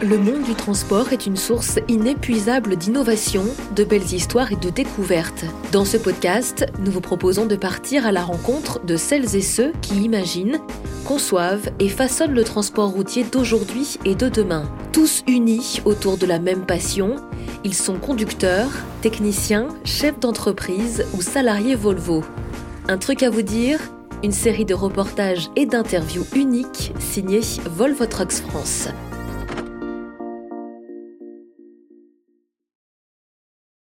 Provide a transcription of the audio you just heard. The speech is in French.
le monde du transport est une source inépuisable d'innovation, de belles histoires et de découvertes. Dans ce podcast, nous vous proposons de partir à la rencontre de celles et ceux qui imaginent, conçoivent et façonnent le transport routier d'aujourd'hui et de demain. Tous unis autour de la même passion, ils sont conducteurs, techniciens, chefs d'entreprise ou salariés Volvo. Un truc à vous dire une série de reportages et d'interviews uniques signée Volvo Trucks France.